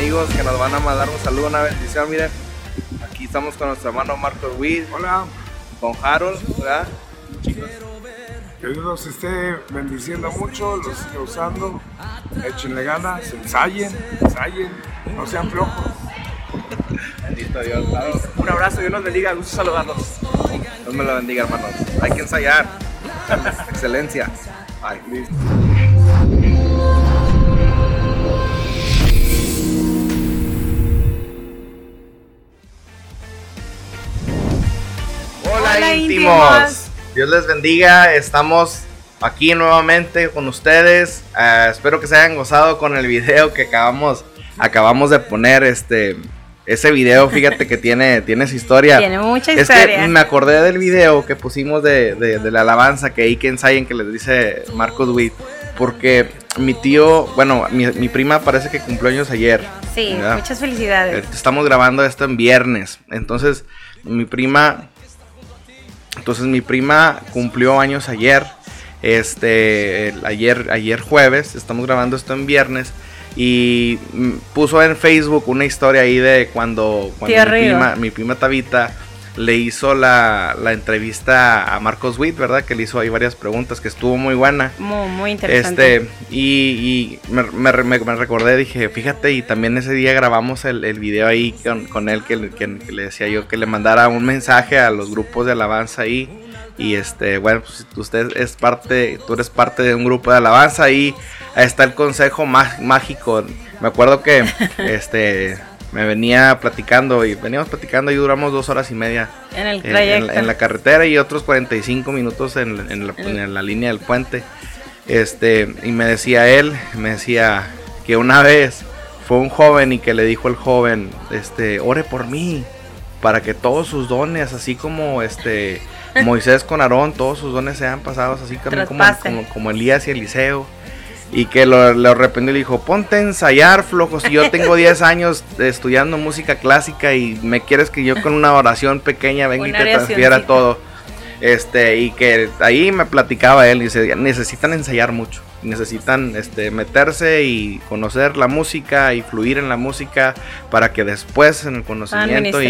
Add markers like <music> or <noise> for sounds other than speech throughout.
amigos que nos van a mandar un saludo, una bendición, miren. Aquí estamos con nuestro hermano Marcos Witt, Hola, con Harold, ¿verdad? que Dios los esté bendiciendo mucho, los esté usando, échenle ganas, ensayen, ensayen, no sean flojos. Bendito Dios, claro. Un abrazo, Dios los bendiga, gusto saludarlos. Dios me lo bendiga, hermanos. Hay que ensayar. Excelencia. Ay, listo. Íntimos. Dios les bendiga. Estamos aquí nuevamente con ustedes. Ah, espero que se hayan gozado con el video que acabamos, acabamos de poner. Este, ese video, fíjate que tiene, tiene su historia. Tiene mucha Es que historia. me acordé del video que pusimos de, de- de la alabanza que ahí que ensayen que les dice Marcos Witt. Porque mi tío, bueno, mi, mi prima parece que cumplió años ayer. Sí, ¿verdad? muchas felicidades. Eh, Estamos grabando esto en viernes. Entonces, mi prima. Entonces, mi prima cumplió años ayer. Este. ayer, ayer jueves. Estamos grabando esto en viernes. Y puso en Facebook una historia ahí de cuando, cuando mi, prima, mi prima Tabita le hizo la, la entrevista a Marcos Witt, ¿verdad? Que le hizo ahí varias preguntas, que estuvo muy buena. Muy, muy interesante. Este, y, y me, me- me- me recordé, dije, fíjate, y también ese día grabamos el, el video ahí con, con él, que, le- que- que le decía yo que le mandara un mensaje a los grupos de alabanza ahí. Y este, bueno, pues usted es parte, tú eres parte de un grupo de alabanza ahí. Ahí está el consejo má- mágico. Me acuerdo que <laughs> este me venía platicando y veníamos platicando y duramos dos horas y media en el en- en, trayecto. la- en la carretera y otros 45 minutos en, en la, en la línea del puente. Este, y me decía él, me decía que una vez fue un joven y que le dijo el joven, este, ore por mí, para que todos sus dones, así como este <laughs> Moisés con Aarón, todos sus dones sean pasados así también como, como Elías y Eliseo. Y que lo, lo arrepintió y le dijo, ponte a ensayar, flojo, si yo tengo 10 años estudiando música clásica y me quieres que yo con una oración pequeña venga y te transfiera todo. Este, y que ahí me platicaba él, y dice, necesitan ensayar mucho, necesitan este, meterse y conocer la música y fluir en la música para que después en el conocimiento y,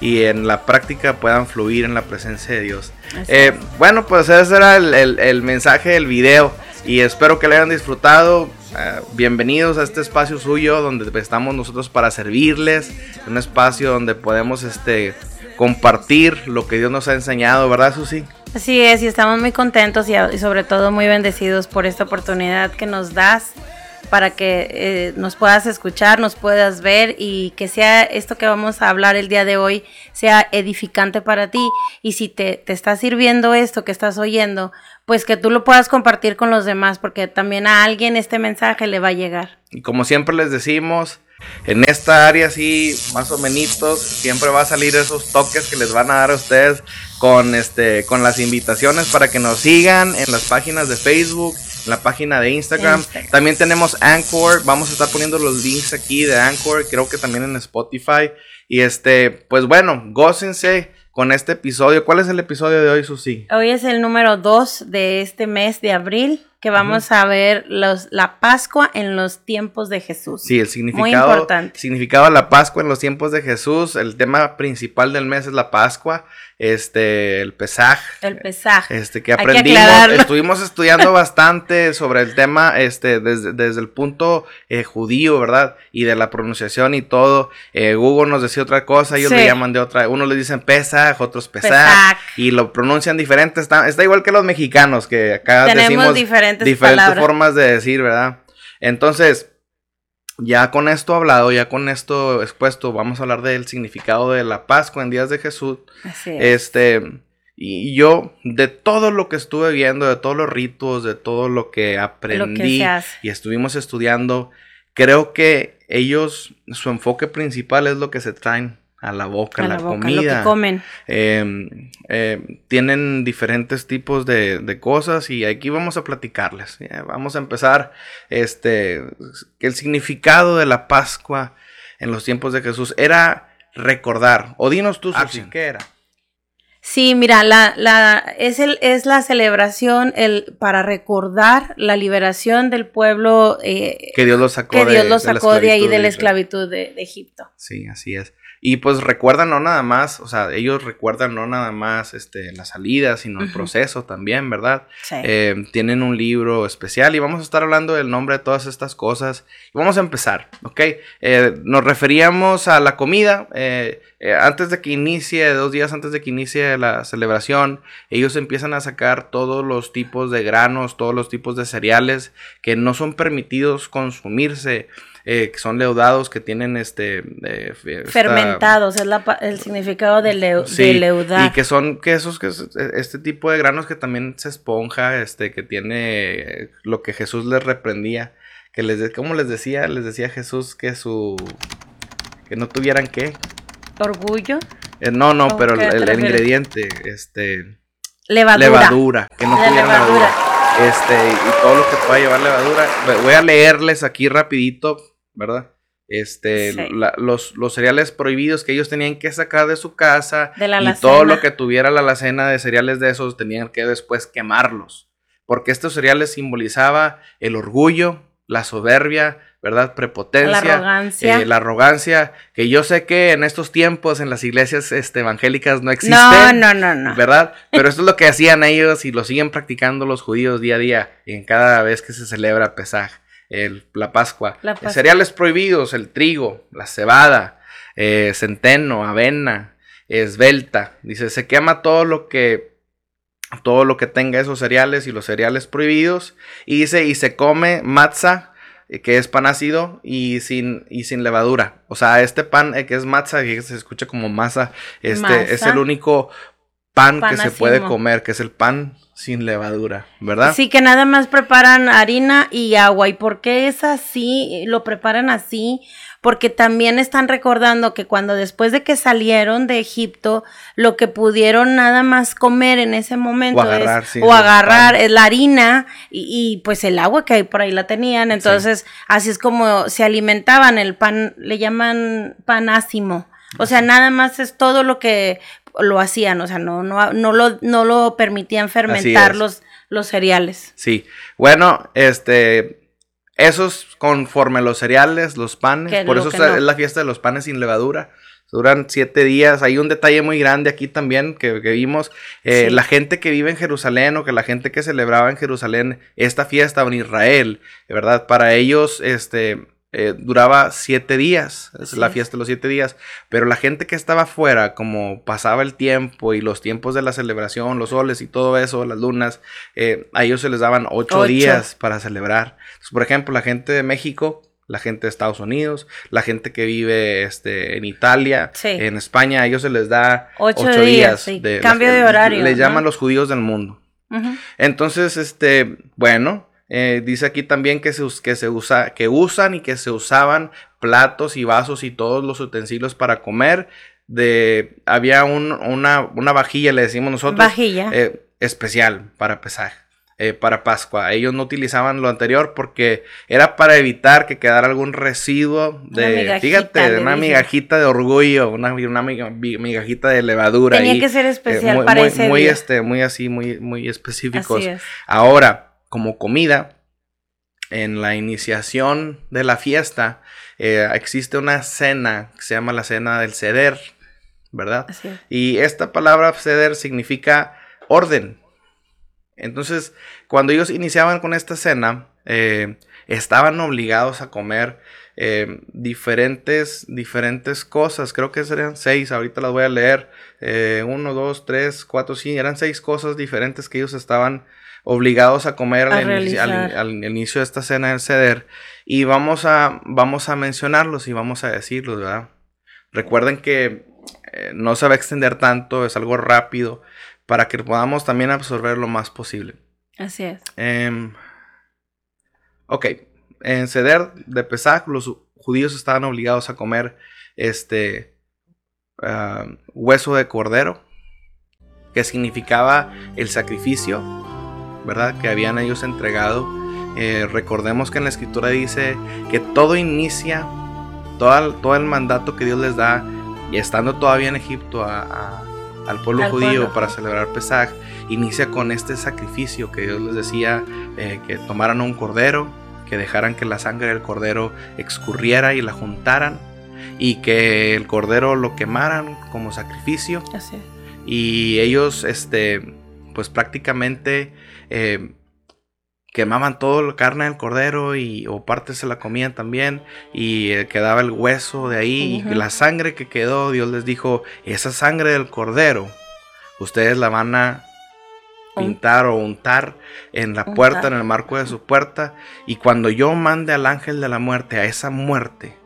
y en la práctica puedan fluir en la presencia de Dios. Eh, bueno, pues ese era el, el- el mensaje del video y espero que le hayan disfrutado. Eh, bienvenidos a este espacio suyo donde estamos nosotros para servirles, un espacio donde podemos este, compartir lo que Dios nos ha enseñado, ¿verdad, Susi? Así es, y estamos muy contentos y, sobre todo muy bendecidos por esta oportunidad que nos das para que eh, nos puedas escuchar, nos puedas ver y que sea esto que vamos a hablar el día de hoy sea edificante para ti. Y si te, te está sirviendo esto que estás oyendo, pues que tú lo puedas compartir con los demás, porque también a alguien este mensaje le va a llegar. Y como siempre les decimos, en esta área así, más o menos, siempre va a salir esos toques que les van a dar a ustedes con este con las invitaciones para que nos sigan en las páginas de Facebook, en la página de Instagram. Instagram. También tenemos Anchor, vamos a estar poniendo los links aquí de Anchor, creo que también en Spotify. Y este, pues bueno, gócense con este episodio. ¿Cuál es el episodio de hoy, Susi? Hoy es el número 2 de este mes de abril que vamos a ver los, la Pascua en los tiempos de Jesús. Sí, el Muy significado, importante. significado de la Pascua en los tiempos de Jesús. El tema principal del mes es la Pascua, este, el Pesaj. El pesaje. Este, que aprendimos, estuvimos <laughs> estudiando bastante sobre el tema, este, desde, desde el punto eh, judío, ¿verdad? Y de la pronunciación y todo. Eh, Google nos decía otra cosa, ellos Sí. le llaman de otra, unos le dicen Pesaj, otros Pesaj, Pesaj. y lo pronuncian diferente. Está, está igual que los mexicanos, que acá Tenemos decimos diferentes diferentes palabras. formas de decir, ¿verdad? Entonces, ya con esto hablado, ya con esto expuesto, vamos a hablar del significado de la Pascua en días de Jesús. Así es. Este, y yo, de todo lo que estuve viendo, de todos los ritos, de todo lo que aprendí se hace. y estuvimos estudiando, creo que ellos, su enfoque principal es lo que se traen a la boca, a la, la boca, comida. lo que comen. Eh, eh, tienen diferentes tipos de, de cosas y aquí vamos a platicarles. Vamos a empezar este que el significado de la Pascua en los tiempos de Jesús era recordar. O dinos tú, Susi. ¿qué era? Sí, mira, la, la, es, el, es la celebración el, para recordar la liberación del pueblo eh, que Dios lo sacó, que Dios lo sacó de, ahí de la esclavitud de, de, Egipto. Sí, así es. Y pues recuerdan no nada más, o sea, ellos recuerdan no nada más este, la salida, sino el proceso también, ¿verdad? Sí. Eh, tienen un libro especial y vamos a estar hablando del nombre de todas estas cosas. Y vamos a empezar, ¿ok? Eh, nos referíamos a la comida. Eh, antes de que inicie, dos días antes de que inicie la celebración, ellos empiezan a sacar todos los tipos de granos, todos los tipos de cereales que no son permitidos consumirse. Eh, que son leudados, que tienen este... Eh, Fermentados, es el significado de, leudar. Y que son que esos, que este tipo de granos que también se esponja, este, que tiene lo que Jesús les reprendía. Que les, ¿cómo les decía? Les decía Jesús que su... que no tuvieran qué. Orgullo. Eh, no, no, pero el, ingrediente, este... Levadura. Levadura, que no tuvieran levadura. Este, y todo lo que pueda llevar levadura. Voy a leerles aquí rapidito ¿verdad? Este, los, los, cereales prohibidos que ellos tenían que sacar de su casa y todo lo que tuviera la alacena de cereales de esos tenían que después quemarlos. Porque estos cereales simbolizaban el orgullo, la soberbia, ¿verdad? Prepotencia, la arrogancia. Eh, la arrogancia, que yo sé que en estos tiempos en las iglesias este, evangélicas no existe. No, no, no, no. ¿Verdad? <laughs> Pero esto es lo que hacían ellos y lo siguen practicando los judíos día a día en cada vez que se celebra Pesaj el, la, Pascua. Cereales prohibidos, el trigo, la cebada, eh, centeno, avena, esbelta. Dice, se quema todo lo que todo lo que tenga esos cereales y los cereales prohibidos. Y dice, y se come matza, eh, que es pan ácido y sin, y sin levadura. O sea, este pan eh, que es matza, que se escucha como masa, este es el único pan, que se puede comer, que es el pan sin levadura, ¿verdad? Sí, que nada más preparan harina y agua. ¿Y por qué es así? Lo preparan así porque también están recordando que cuando después de que salieron de Egipto, lo que pudieron nada más comer en ese momento o agarrar, es, o agarrar la harina y, pues el agua que hay por ahí la tenían. Entonces, así es como se alimentaban. El pan, le llaman pan ácimo. O sea, nada más es todo lo que lo hacían, o sea, no, no, no, lo, no lo permitían fermentar los, los cereales. Sí, bueno, este, esos conforme los cereales, los panes, por eso es la fiesta de los panes sin levadura. Duran siete días. Hay un detalle muy grande aquí también que, vimos. Eh, la gente que vive en Jerusalén o que la gente que celebraba en Jerusalén esta fiesta en Israel, ¿verdad? Para ellos, este, eh, duraba siete días, es la fiesta de los siete días, pero la gente que estaba afuera, como pasaba el tiempo y los tiempos de la celebración, los soles y todo eso, las lunas, eh, a ellos se les daban ocho, días para celebrar. por ejemplo, la gente de México, la gente de Estados Unidos, la gente que vive este, en Italia, en España, a ellos se les da ocho, días, de cambio de horario. Les llaman los judíos del mundo. Entonces, este, bueno, eh, dice aquí también que se, que se usa, que usan y que se usaban platos y vasos y todos los utensilios para comer. De, había una, vajilla, le decimos nosotros. Vajilla. Eh, especial para pesar. Eh, para Pascua. Ellos no utilizaban lo anterior porque era para evitar que quedara algún residuo de, fíjate, de una migajita de orgullo, una, una migajita de levadura. Tenía que ser especial para muy, ese muy, este, muy así, muy, muy específicos. Ahora, como comida, en la iniciación de la fiesta eh, existe una cena que se llama la cena del ceder, ¿verdad? Y esta palabra ceder significa orden. Entonces, cuando ellos iniciaban con esta cena, eh, estaban obligados a comer eh, diferentes, diferentes cosas. Creo que serían seis, ahorita las voy a leer. uno, dos, tres, cuatro, sí, eran seis cosas diferentes que ellos estaban obligados a comer al, inicio, de esta cena del ceder. Y vamos a, vamos a mencionarlos y vamos a decirlos, ¿verdad? Recuerden que eh, no se va a extender tanto, es algo rápido, para que podamos también absorber lo más posible. Así es. Em, ok, en ceder de Pesach, los judíos estaban obligados a comer este ah, hueso de cordero, que significaba el sacrificio ¿verdad? Que habían ellos entregado. Eh, recordemos que en la escritura dice que todo inicia, todo, todo el mandato que Dios les da, y estando todavía en Egipto, a, al pueblo Al judío pueblo. para celebrar Pesaj, inicia con este sacrificio que Dios les decía eh, que tomaran un cordero, que dejaran que la sangre del cordero excurriera y la juntaran, y que el cordero lo quemaran como sacrificio Así y ellos este pues prácticamente eh, quemaban toda la carne del cordero y o partes se la comían también y eh, quedaba el hueso de ahí y la sangre que quedó Dios les dijo esa sangre del cordero ustedes la van a pintar o untar en la puerta Untar. en el marco de su puerta y cuando yo mande al ángel de la muerte a esa muerte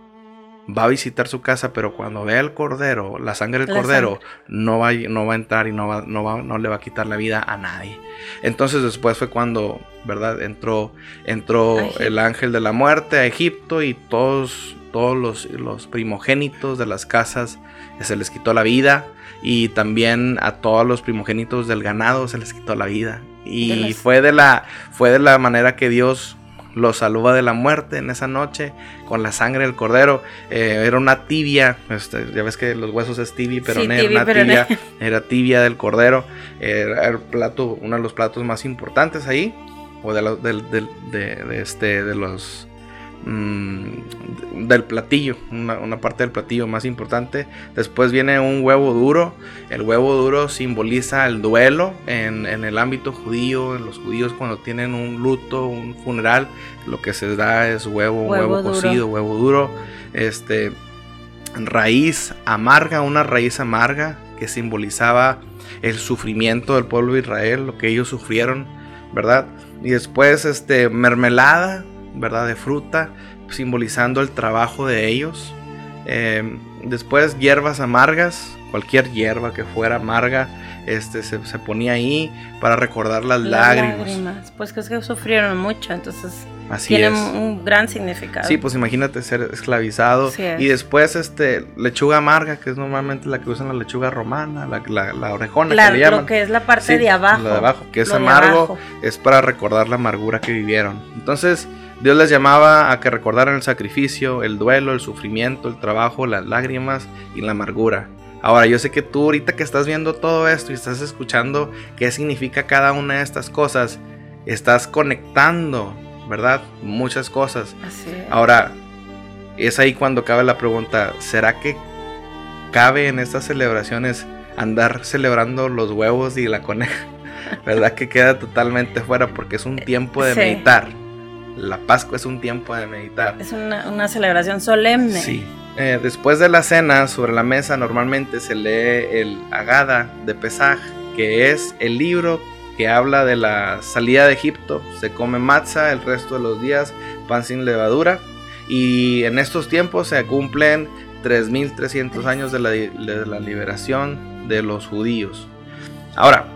va a visitar su casa, pero cuando vea el cordero, la sangre del La cordero, no va, a- no va a entrar y no, va, no, va- no le va a quitar la vida a nadie. Entonces después fue cuando, ¿verdad? Entró, entró el ángel de la muerte a Egipto y todos, todos los, los primogénitos de las casas eh, se les quitó la vida y también a todos los primogénitos del ganado se les quitó la vida. Y De las- fue, de la, fue de la manera que Dios los salva de la muerte en esa noche con la sangre del cordero. Eh, era una tibia, este, ya ves que los huesos es tibia, pero Sí, no era una pero no- tibia, era tibia del cordero. Era el plato, uno de los platos más importantes ahí, o de, del- de, de este, de los mm, del platillo, una, una parte del platillo más importante. Después viene un huevo duro. El huevo duro simboliza el duelo en, en el ámbito judío. En los judíos cuando tienen un luto, un funeral, lo que se da es huevo, Huevo huevo, cocido, huevo duro. Este raíz amarga, una raíz amarga que simbolizaba el sufrimiento del pueblo de Israel, lo que ellos sufrieron, ¿verdad? Y después este mermelada, ¿verdad? De fruta, simbolizando el trabajo de ellos. Eh, después hierbas amargas, cualquier hierba que fuera amarga, este se, se ponía ahí para recordar las, Las lágrimas. Pues que es que sufrieron mucho, entonces Así tiene es. un, gran significado. Sí, pues imagínate ser esclavizado. Es. Y después, este, lechuga amarga, que es normalmente la que usan la lechuga romana, la, la, la orejona La- que le llaman. lo que es la parte Sí, de abajo. lo de abajo, que es amargo, es para recordar la amargura que vivieron. Entonces, Dios les llamaba a que recordaran el sacrificio, el duelo, el sufrimiento, el trabajo, las lágrimas y la amargura. Ahora, yo sé que tú ahorita que estás viendo todo esto y estás escuchando qué significa cada una de estas cosas, estás conectando, ¿verdad? Muchas cosas. Así es. Ahora, es ahí cuando cabe la pregunta, ¿será que cabe en estas celebraciones andar celebrando los huevos y la coneja? <laughs> ¿Verdad que queda totalmente fuera porque es un tiempo de Sí. meditar? La Pascua es un tiempo de meditar. Es una, una celebración solemne. Sí. Eh, después de la cena, sobre la mesa normalmente se lee el Agada de Pesaj, que es el libro que habla de la salida de Egipto. Se come matzah el resto de los días, pan sin levadura. Y en estos tiempos se cumplen 3.300 años de la, de la liberación de los judíos. Ahora,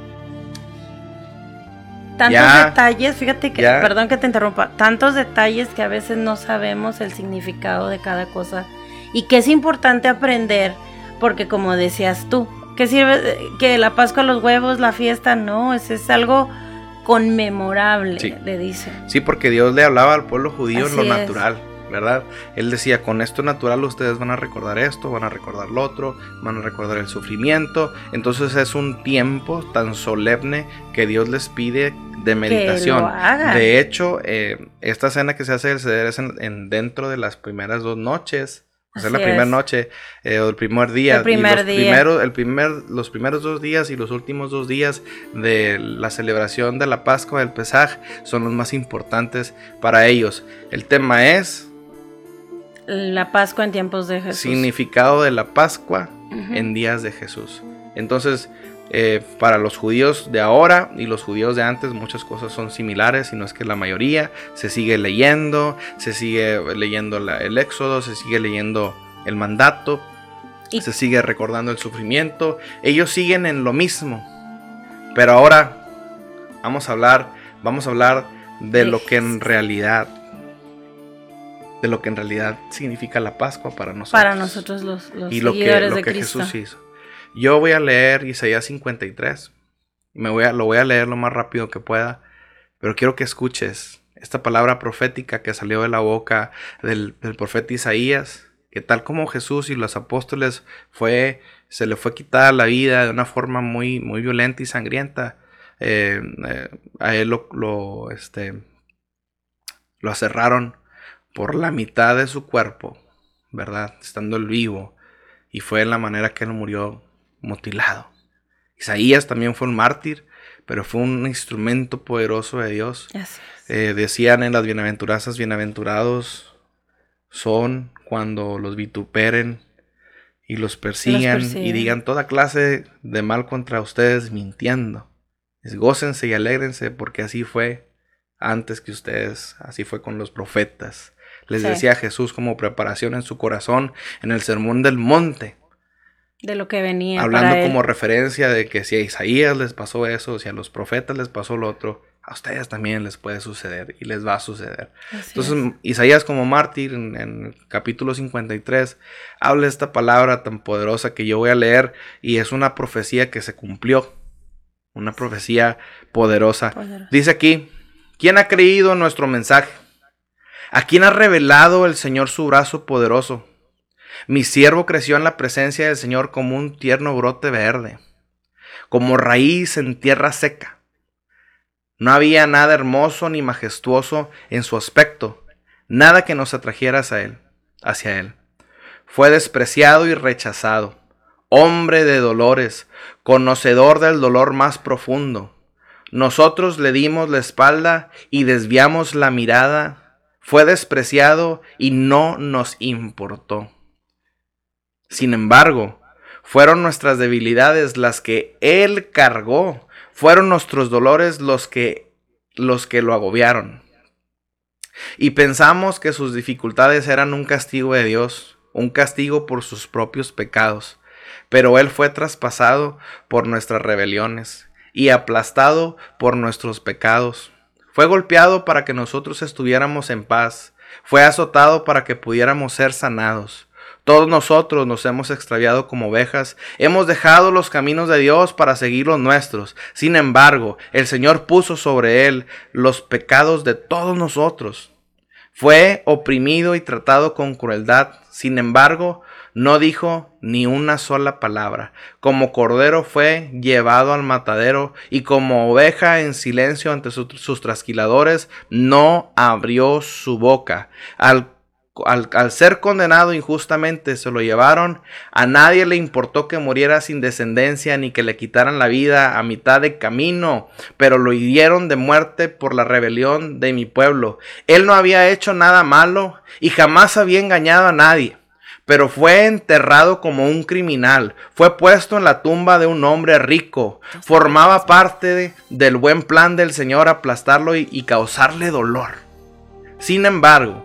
Tantos Ya. detalles, fíjate que, Ya. perdón que te interrumpa, tantos detalles que a veces no sabemos el significado de cada cosa y que es importante aprender porque como decías tú, que sirve que la Pascua, los huevos, la fiesta, no, es, es algo conmemorable, Sí. le dicen. Sí, porque Dios le hablaba al pueblo judío en lo es. natural, ¿verdad? Él decía, con esto natural ustedes van a recordar esto, van a recordar lo otro, van a recordar el sufrimiento. Entonces es un tiempo tan solemne que Dios les pide de meditación. De hecho, eh, esta cena que se hace del ceder es en, en- dentro de las primeras dos noches. O sea, la primera es. noche eh, o el primer día. El primer y los día. Primeros, el primer, los primeros dos días y los últimos dos días de la celebración de la Pascua del Pesaj son los más importantes para ellos. El tema es La Pascua en tiempos de Jesús. significado de la Pascua en días de Jesús. Entonces, eh, para los judíos de ahora y los judíos de antes, muchas cosas son similares, y no es que la mayoría. Se sigue leyendo, se sigue leyendo la- el Éxodo, se sigue leyendo el mandato, Y- se sigue recordando el sufrimiento. Ellos siguen en lo mismo. Pero ahora vamos a hablar, vamos a hablar de De lo que en realidad de lo que en realidad significa la Pascua para nosotros para nosotros los, los y lo que, lo de que Cristo. Jesús hizo. Yo voy a leer Isaías 53. Me voy a, lo voy a leer lo más rápido que pueda, pero quiero que escuches esta palabra profética que salió de la boca del, del profeta Isaías, que tal como Jesús y los apóstoles fue se le fue quitada la vida de una forma muy, muy violenta y sangrienta. Eh, eh, a él lo, lo, este, lo aserraron por la mitad de su cuerpo, ¿verdad? Estando él vivo. Y fue la manera que él murió mutilado. Isaías también fue un mártir, pero fue un instrumento poderoso de Dios. Eh, decían en las bienaventuranzas, bienaventurados son cuando los vituperen y los persigan y digan toda clase de mal contra ustedes mintiendo. Gócense y alégrense porque así fue antes que ustedes, así fue con los profetas. Les decía Jesús como preparación en su corazón en el sermón del monte. De lo que venía. Hablando como referencia de que si a Isaías les pasó eso, si a los profetas les pasó lo otro, a ustedes también les puede suceder y les va a suceder. Entonces, Isaías como mártir en, el capítulo 53 habla esta palabra tan poderosa que yo voy a leer y es una profecía que se cumplió. Una profecía poderosa. Dice aquí, ¿quién ha creído nuestro mensaje? ¿A quién ha revelado el Señor su brazo poderoso? Mi siervo creció en la presencia del Señor como un tierno brote verde, como raíz en tierra seca. No había nada hermoso ni majestuoso en su aspecto, nada que nos atrajera hacia él, hacia él. Fue despreciado y rechazado, hombre de dolores, conocedor del dolor más profundo. Nosotros le dimos la espalda y desviamos la mirada. Fue despreciado y no nos importó. Sin embargo, fueron nuestras debilidades las que Él cargó fueron nuestros dolores los que, los que lo agobiaron. Y pensamos que sus dificultades eran un castigo de Dios, un castigo por sus propios pecados. Pero Él fue traspasado por nuestras rebeliones y aplastado por nuestros pecados. Fue golpeado para que nosotros estuviéramos en paz. Fue azotado para que pudiéramos ser sanados. Todos nosotros nos hemos extraviado como ovejas, hemos dejado los caminos de Dios para seguir los nuestros. Sin embargo, el Señor puso sobre él los pecados de todos nosotros. Fue oprimido y tratado con crueldad. Sin embargo, no dijo ni una sola palabra. Como cordero fue llevado al matadero y como oveja en silencio ante sus trasquiladores, no abrió su boca. Al al, ser condenado injustamente se lo llevaron, a nadie le importó que muriera sin descendencia ni que le quitaran la vida a mitad de camino, pero lo hirieron de muerte por la rebelión de mi pueblo. Él no había hecho nada malo y jamás había engañado a nadie pero fue enterrado como un criminal, fue puesto en la tumba de un hombre rico, formaba parte del buen plan del Señor aplastarlo y causarle dolor. Sin embargo,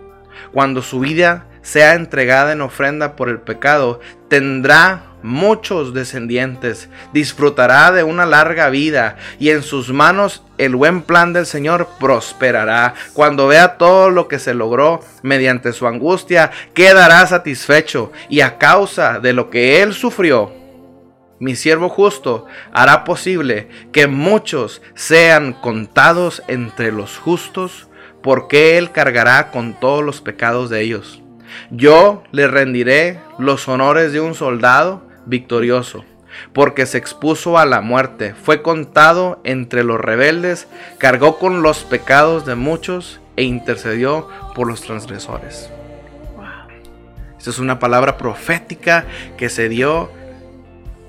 cuando su vida sea entregada en ofrenda por el pecado, tendrá muchos descendientes, disfrutará de una larga vida y en sus manos el buen plan del Señor prosperará. Cuando vea todo lo que se logró mediante su angustia, quedará satisfecho y a causa de lo que él sufrió, mi siervo justo hará posible que muchos sean contados entre los justos porque Él cargará con todos los pecados de ellos. Yo le rendiré los honores de un soldado victorioso, porque se expuso a la muerte, fue contado entre los rebeldes, cargó con los pecados de muchos e intercedió por los transgresores. Esta es una palabra profética que se dio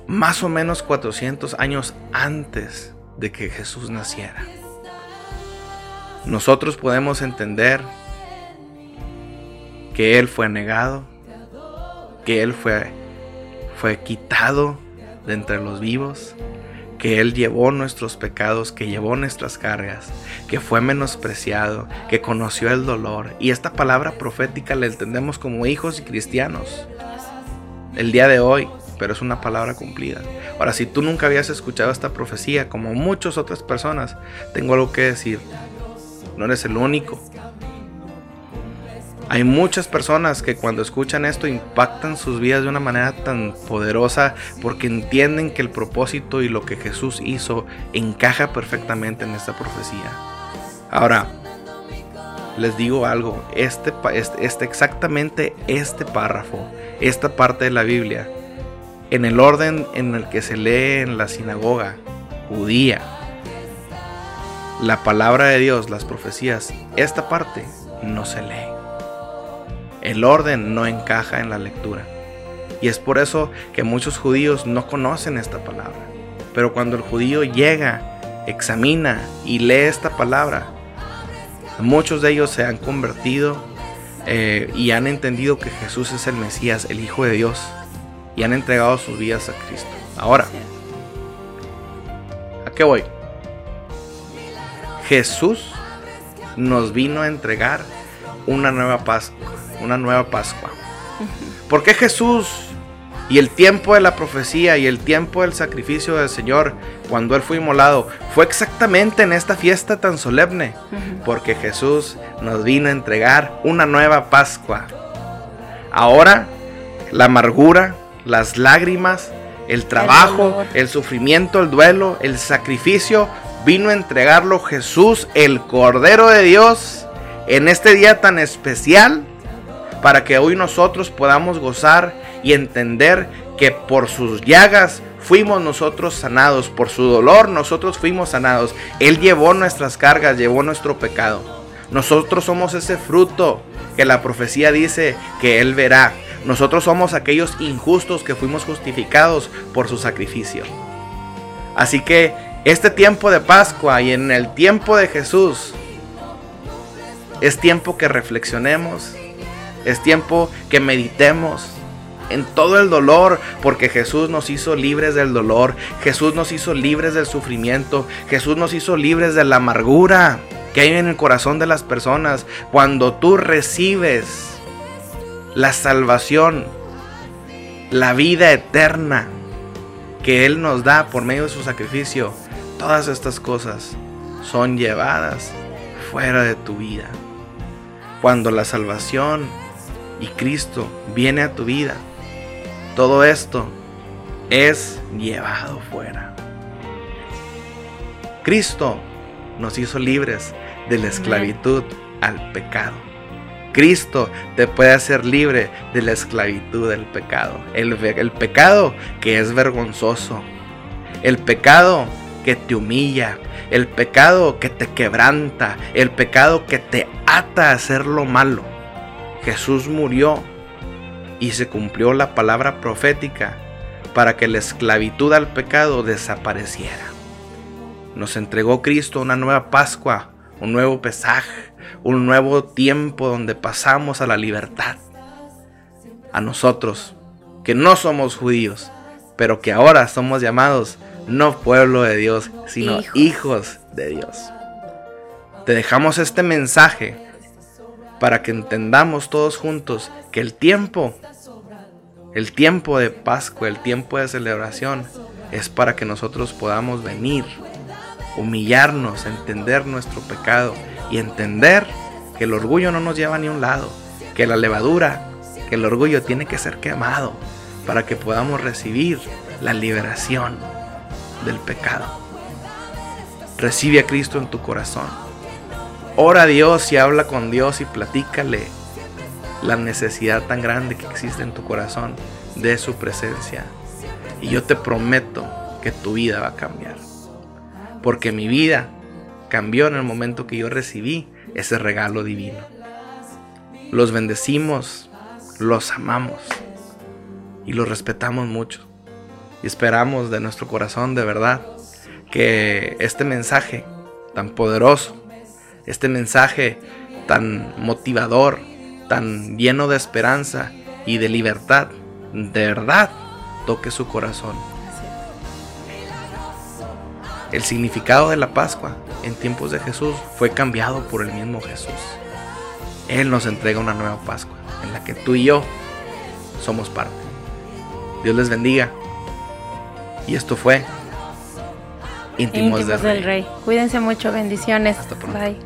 más o menos 400 años antes de que Jesús naciera nosotros podemos entender que Él fue negado, que Él fue, fue quitado de entre los vivos, que Él llevó nuestros pecados, que llevó nuestras cargas, que fue menospreciado, que conoció el dolor. Y esta palabra profética la entendemos como hijos y cristianos. El día de hoy, pero es una palabra cumplida. Ahora, si tú nunca habías escuchado esta profecía, como muchas otras personas, tengo algo que decir no eres el único. Hay muchas personas que cuando escuchan esto impactan sus vidas de una manera tan poderosa porque entienden que el propósito y lo que Jesús hizo encaja perfectamente en esta profecía. Ahora, les digo algo, este, este, este exactamente este párrafo, esta parte de la Biblia, en el orden en el que se lee en la sinagoga judía la palabra de Dios, las profecías, esta parte no se lee. El orden no encaja en la lectura. Y es por eso que muchos judíos no conocen esta palabra. Pero cuando el judío llega, examina y lee esta palabra, muchos de ellos se han convertido eh, y han entendido que Jesús es el Mesías, el Hijo de Dios, y han entregado sus vidas a Cristo. Ahora, ¿a qué voy? Jesús nos vino a entregar una nueva Pascua, una nueva Pascua. ¿Por qué Jesús y el tiempo de la profecía y el tiempo del sacrificio del Señor cuando Él fue inmolado fue exactamente en esta fiesta tan solemne? Porque Jesús nos vino a entregar una nueva Pascua. Ahora la amargura, las lágrimas, el trabajo, el, el sufrimiento, el duelo, el sacrificio vino a entregarlo Jesús, el Cordero de Dios, en este día tan especial, para que hoy nosotros podamos gozar y entender que por sus llagas fuimos nosotros sanados, por su dolor nosotros fuimos sanados. Él llevó nuestras cargas, llevó nuestro pecado. Nosotros somos ese fruto que la profecía dice que Él verá. Nosotros somos aquellos injustos que fuimos justificados por su sacrificio. Así que este tiempo de Pascua y en el tiempo de Jesús es tiempo que reflexionemos, es tiempo que meditemos en todo el dolor, porque Jesús nos hizo libres del dolor, Jesús nos hizo libres del sufrimiento, Jesús nos hizo libres de la amargura que hay en el corazón de las personas. Cuando tú recibes la salvación, la vida eterna que Él nos da por medio de su sacrificio, Todas estas cosas son llevadas fuera de tu vida. Cuando la salvación y Cristo viene a tu vida, todo esto es llevado fuera. Cristo nos hizo libres de la esclavitud al pecado. Cristo te puede hacer libre de la esclavitud del pecado. El, el pecado que es vergonzoso. El pecado que te humilla, el pecado que te quebranta, el pecado que te ata a hacer lo malo. Jesús murió y se cumplió la palabra profética para que la esclavitud al pecado desapareciera. Nos entregó Cristo una nueva Pascua, un nuevo pesaje, un nuevo tiempo donde pasamos a la libertad. A nosotros, que no somos judíos, pero que ahora somos llamados no pueblo de Dios, sino hijos. de Dios. Te dejamos este mensaje para que entendamos todos juntos que el tiempo, el tiempo de Pascua, el tiempo de celebración, es para que nosotros podamos venir, humillarnos, entender nuestro pecado y entender que el orgullo no nos lleva ni a un lado, que la levadura, que el orgullo tiene que ser quemado para que podamos recibir la liberación del pecado. Recibe a Cristo en tu corazón. Ora a Dios y habla con Dios y platícale la necesidad tan grande que existe en tu corazón de su presencia. Y yo te prometo que tu vida va a cambiar. Porque mi vida cambió en el momento que yo recibí ese regalo divino. Los bendecimos, los amamos y los respetamos mucho. Y esperamos de nuestro corazón de verdad que este mensaje tan poderoso, este mensaje tan motivador, tan lleno de esperanza y de libertad, de verdad toque su corazón. El significado de la Pascua en tiempos de Jesús fue cambiado por el mismo Jesús. Él nos entrega una nueva Pascua en la que tú y yo somos parte. Dios les bendiga. Y esto fue Íntimos, del, Rey. Cuídense mucho, bendiciones. Hasta pronto. Bye.